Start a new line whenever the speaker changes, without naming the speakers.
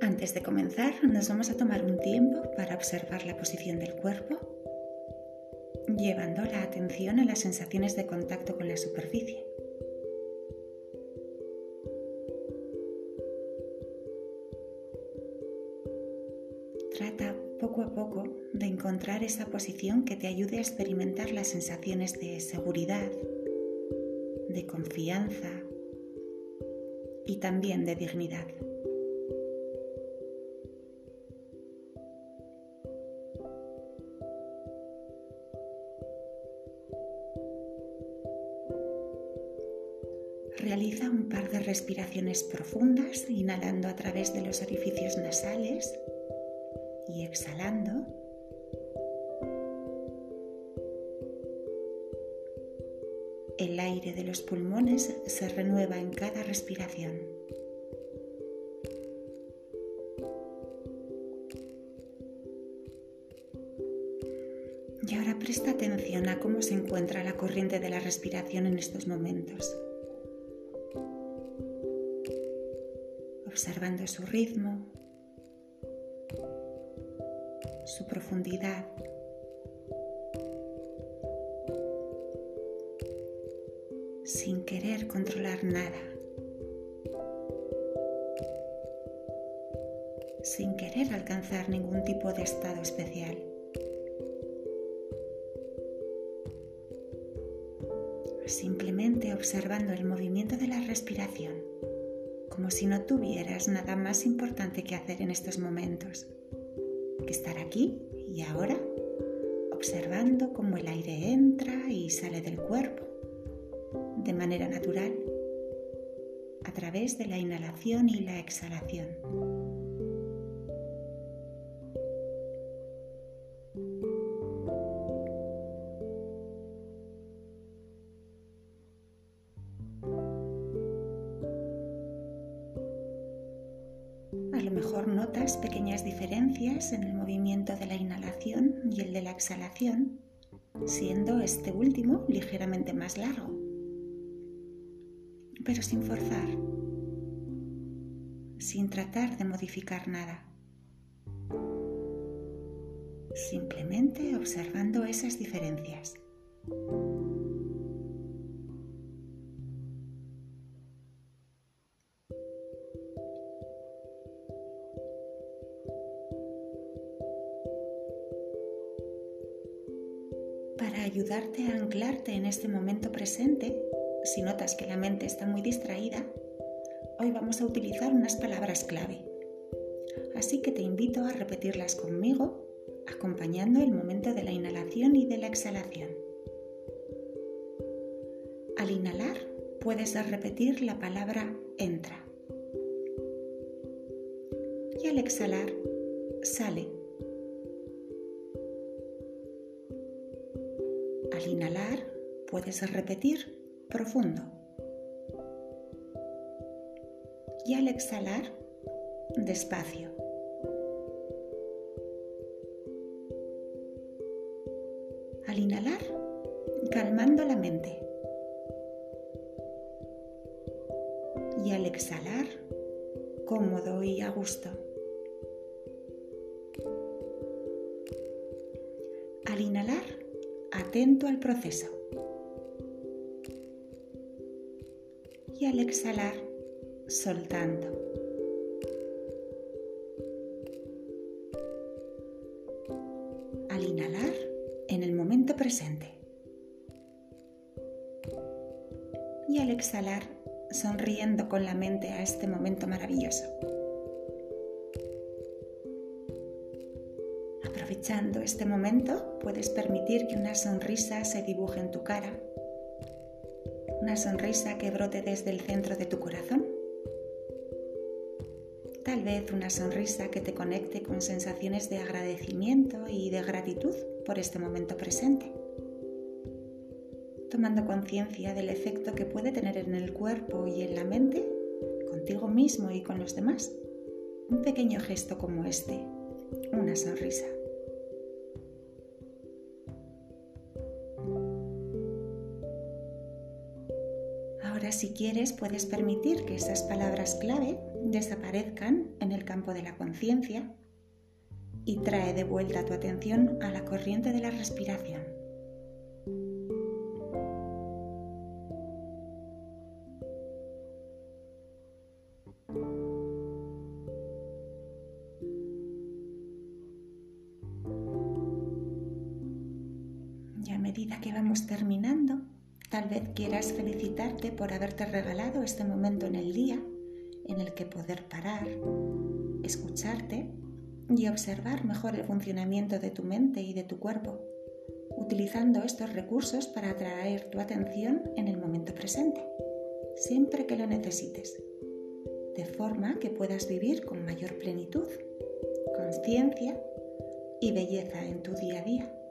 Antes de comenzar, nos vamos a tomar un tiempo para observar la posición del cuerpo, llevando la atención a las sensaciones de contacto con la superficie. Trata poco a poco de encontrar esa posición que te ayude a experimentar las sensaciones de seguridad, de confianza y también de dignidad. Realiza un par de respiraciones profundas, inhalando a través de los orificios nasales y exhalando. El aire de los pulmones se renueva en cada respiración. Y ahora presta atención a cómo se encuentra la corriente de la respiración en estos momentos. observando su ritmo, su profundidad. sin querer controlar nada, sin querer alcanzar ningún tipo de estado especial. Simplemente observando el movimiento de la respiración como si no tuvieras nada más importante que hacer en estos momentos que estar aquí y ahora observando cómo el aire entra y sale del cuerpo de manera natural a través de la inhalación y la exhalación. Notas pequeñas diferencias en el movimiento de la inhalación y el de la exhalación, siendo este último ligeramente más largo, pero sin forzar, sin tratar de modificar nada, simplemente observando esas diferencias. Ayudarte a anclarte en este momento presente, si notas que la mente está muy distraída, hoy vamos a utilizar unas palabras clave. Así que te invito a repetirlas conmigo, acompañando el momento de la inhalación y de la exhalación. Al inhalar puedes repetir la palabra entra. Y al exhalar sale Al inhalar puedes repetir profundo. Y al exhalar, despacio. Al inhalar, calmando la mente. Y al exhalar, cómodo y a gusto. Al inhalar, atento al proceso. Y al exhalar, soltando. Al inhalar, en el momento presente. Y al exhalar, sonriendo con la mente a este momento maravilloso. Aprovechando este momento, puedes permitir que una sonrisa se dibuje en tu cara, una sonrisa que brote desde el centro de tu corazón. Tal vez una sonrisa que te conecte con sensaciones de agradecimiento y de gratitud por este momento presente, tomando conciencia del efecto que puede tener en el cuerpo y en la mente, contigo mismo y con los demás, un pequeño gesto como este, una sonrisa. Ahora si quieres puedes permitir que esas palabras clave desaparezcan en el campo de la conciencia y trae de vuelta tu atención a la corriente de la respiración. Y a medida que vamos terminando, Tal vez quieras felicitarte por haberte regalado este momento en el día en el que poder parar, escucharte y observar mejor el funcionamiento de tu mente y de tu cuerpo, utilizando estos recursos para atraer tu atención en el momento presente, siempre que lo necesites, de forma que puedas vivir con mayor plenitud, conciencia y belleza en tu día a día.